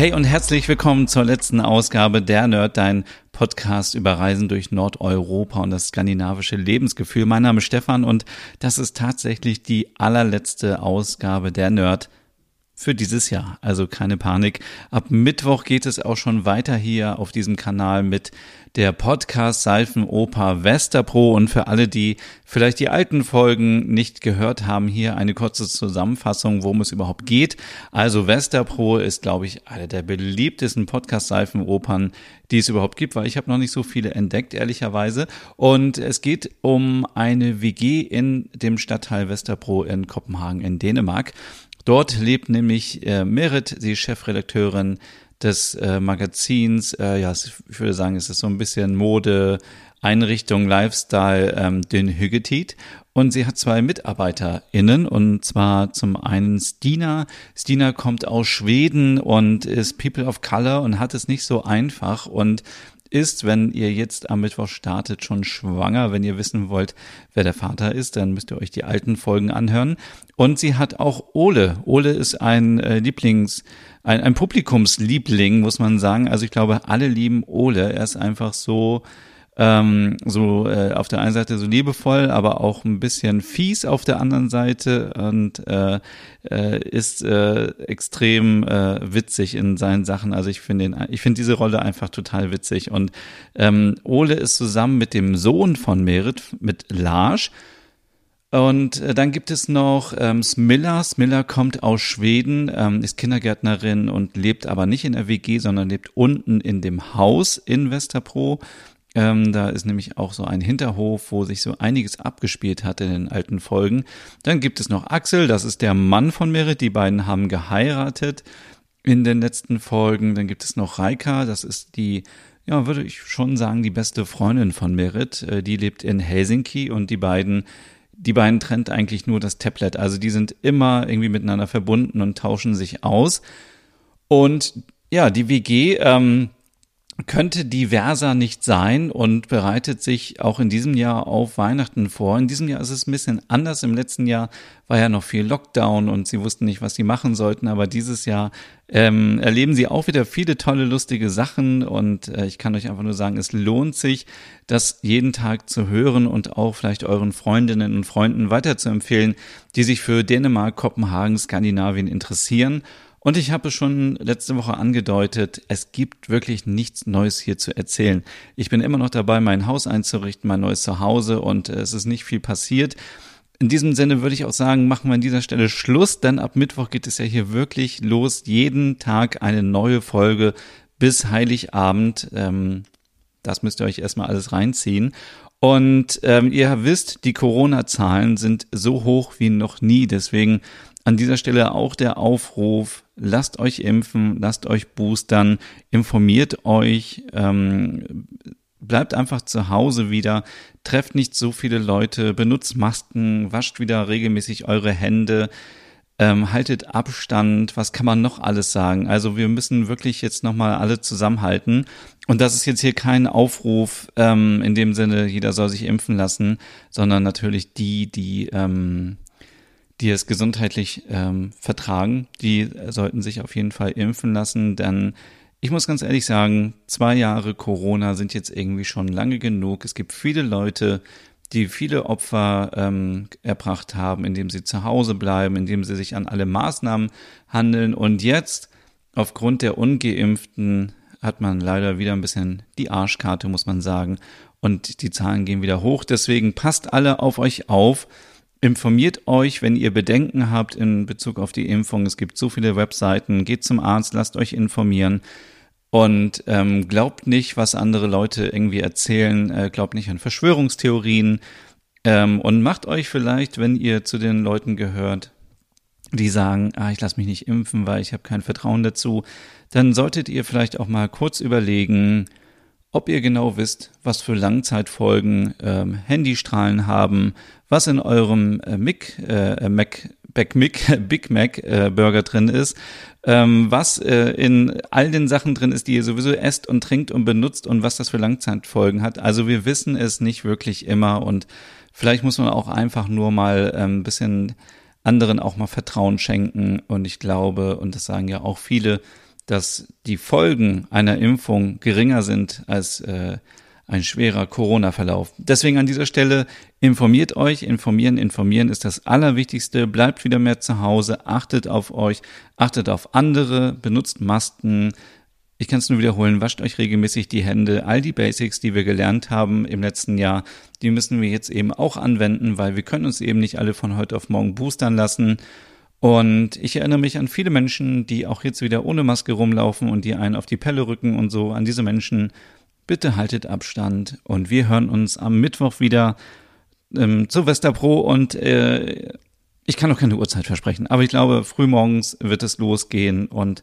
Hey und herzlich willkommen zur letzten Ausgabe der Nerd, dein Podcast über Reisen durch Nordeuropa und das skandinavische Lebensgefühl. Mein Name ist Stefan und das ist tatsächlich die allerletzte Ausgabe der Nerd für dieses Jahr. Also keine Panik. Ab Mittwoch geht es auch schon weiter hier auf diesem Kanal mit der Podcast Seifenoper Westerpro und für alle, die vielleicht die alten Folgen nicht gehört haben, hier eine kurze Zusammenfassung, worum es überhaupt geht. Also Westerpro ist, glaube ich, eine der beliebtesten Podcast Seifenopern, die es überhaupt gibt, weil ich habe noch nicht so viele entdeckt, ehrlicherweise. Und es geht um eine WG in dem Stadtteil Westerpro in Kopenhagen in Dänemark. Dort lebt nämlich äh, Merit, ist Chefredakteurin des äh, Magazins. Äh, ja, ich würde sagen, es ist so ein bisschen Mode, Einrichtung, Lifestyle, ähm, den Hüggetit. Und sie hat zwei MitarbeiterInnen und zwar zum einen Stina. Stina kommt aus Schweden und ist People of Color und hat es nicht so einfach und ist, wenn ihr jetzt am Mittwoch startet, schon schwanger. Wenn ihr wissen wollt, wer der Vater ist, dann müsst ihr euch die alten Folgen anhören. Und sie hat auch Ole. Ole ist ein äh, Lieblings, ein, ein Publikumsliebling, muss man sagen. Also ich glaube, alle lieben Ole. Er ist einfach so ähm, so äh, auf der einen Seite so liebevoll, aber auch ein bisschen fies auf der anderen Seite und äh, äh, ist äh, extrem äh, witzig in seinen Sachen. Also ich finde ich finde diese Rolle einfach total witzig und ähm, Ole ist zusammen mit dem Sohn von Merit, mit Lars, und äh, dann gibt es noch ähm, Smilla. Smilla kommt aus Schweden, ähm, ist Kindergärtnerin und lebt aber nicht in der WG, sondern lebt unten in dem Haus in Westerpro. Ähm, da ist nämlich auch so ein Hinterhof, wo sich so einiges abgespielt hat in den alten Folgen. Dann gibt es noch Axel, das ist der Mann von Merit. Die beiden haben geheiratet in den letzten Folgen. Dann gibt es noch Reika, das ist die, ja, würde ich schon sagen, die beste Freundin von Merit. Äh, die lebt in Helsinki und die beiden, die beiden trennt eigentlich nur das Tablet. Also die sind immer irgendwie miteinander verbunden und tauschen sich aus. Und ja, die WG, ähm, könnte diverser nicht sein und bereitet sich auch in diesem Jahr auf Weihnachten vor. In diesem Jahr ist es ein bisschen anders. Im letzten Jahr war ja noch viel Lockdown und sie wussten nicht, was sie machen sollten. Aber dieses Jahr ähm, erleben sie auch wieder viele tolle, lustige Sachen. Und äh, ich kann euch einfach nur sagen, es lohnt sich, das jeden Tag zu hören und auch vielleicht euren Freundinnen und Freunden weiterzuempfehlen, die sich für Dänemark, Kopenhagen, Skandinavien interessieren und ich habe schon letzte Woche angedeutet, es gibt wirklich nichts Neues hier zu erzählen. Ich bin immer noch dabei, mein Haus einzurichten, mein neues Zuhause und es ist nicht viel passiert. In diesem Sinne würde ich auch sagen, machen wir an dieser Stelle Schluss, denn ab Mittwoch geht es ja hier wirklich los. Jeden Tag eine neue Folge bis Heiligabend. Ähm, das müsst ihr euch erstmal alles reinziehen. Und ähm, ihr wisst, die Corona-Zahlen sind so hoch wie noch nie. Deswegen an dieser Stelle auch der Aufruf, lasst euch impfen, lasst euch boostern, informiert euch, ähm, bleibt einfach zu Hause wieder, trefft nicht so viele Leute, benutzt Masken, wascht wieder regelmäßig eure Hände, ähm, haltet Abstand, was kann man noch alles sagen? Also wir müssen wirklich jetzt nochmal alle zusammenhalten. Und das ist jetzt hier kein Aufruf ähm, in dem Sinne, jeder soll sich impfen lassen, sondern natürlich die, die ähm, die es gesundheitlich ähm, vertragen, die sollten sich auf jeden Fall impfen lassen, denn ich muss ganz ehrlich sagen, zwei Jahre Corona sind jetzt irgendwie schon lange genug. Es gibt viele Leute, die viele Opfer ähm, erbracht haben, indem sie zu Hause bleiben, indem sie sich an alle Maßnahmen handeln. Und jetzt, aufgrund der Ungeimpften, hat man leider wieder ein bisschen die Arschkarte, muss man sagen. Und die Zahlen gehen wieder hoch. Deswegen passt alle auf euch auf. Informiert euch, wenn ihr Bedenken habt in Bezug auf die Impfung. Es gibt so viele Webseiten. Geht zum Arzt, lasst euch informieren. Und ähm, glaubt nicht, was andere Leute irgendwie erzählen. Äh, glaubt nicht an Verschwörungstheorien. Ähm, und macht euch vielleicht, wenn ihr zu den Leuten gehört, die sagen, ah, ich lasse mich nicht impfen, weil ich habe kein Vertrauen dazu, dann solltet ihr vielleicht auch mal kurz überlegen, ob ihr genau wisst, was für Langzeitfolgen ähm, Handystrahlen haben, was in eurem äh, Mic, äh, Mac, Back Mic, Big Mac äh, Burger drin ist, ähm, was äh, in all den Sachen drin ist, die ihr sowieso esst und trinkt und benutzt und was das für Langzeitfolgen hat. Also wir wissen es nicht wirklich immer und vielleicht muss man auch einfach nur mal ein ähm, bisschen anderen auch mal Vertrauen schenken und ich glaube, und das sagen ja auch viele, dass die Folgen einer Impfung geringer sind als äh, ein schwerer Corona-Verlauf. Deswegen an dieser Stelle informiert euch, informieren, informieren ist das Allerwichtigste. Bleibt wieder mehr zu Hause, achtet auf euch, achtet auf andere, benutzt Masken. Ich kann es nur wiederholen, wascht euch regelmäßig die Hände. All die Basics, die wir gelernt haben im letzten Jahr, die müssen wir jetzt eben auch anwenden, weil wir können uns eben nicht alle von heute auf morgen boostern lassen. Und ich erinnere mich an viele Menschen, die auch jetzt wieder ohne Maske rumlaufen und die einen auf die Pelle rücken und so. An diese Menschen, bitte haltet Abstand. Und wir hören uns am Mittwoch wieder ähm, zu Westerpro und äh, ich kann noch keine Uhrzeit versprechen, aber ich glaube, frühmorgens wird es losgehen und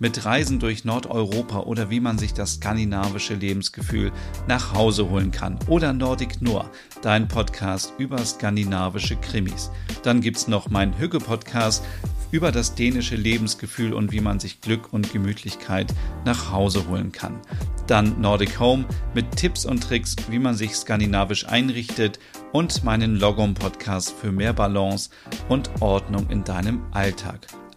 mit Reisen durch Nordeuropa oder wie man sich das skandinavische Lebensgefühl nach Hause holen kann. Oder Nordic Noir, dein Podcast über skandinavische Krimis. Dann gibt's noch meinen Hügge-Podcast über das dänische Lebensgefühl und wie man sich Glück und Gemütlichkeit nach Hause holen kann. Dann Nordic Home mit Tipps und Tricks, wie man sich skandinavisch einrichtet und meinen Logom-Podcast für mehr Balance und Ordnung in deinem Alltag.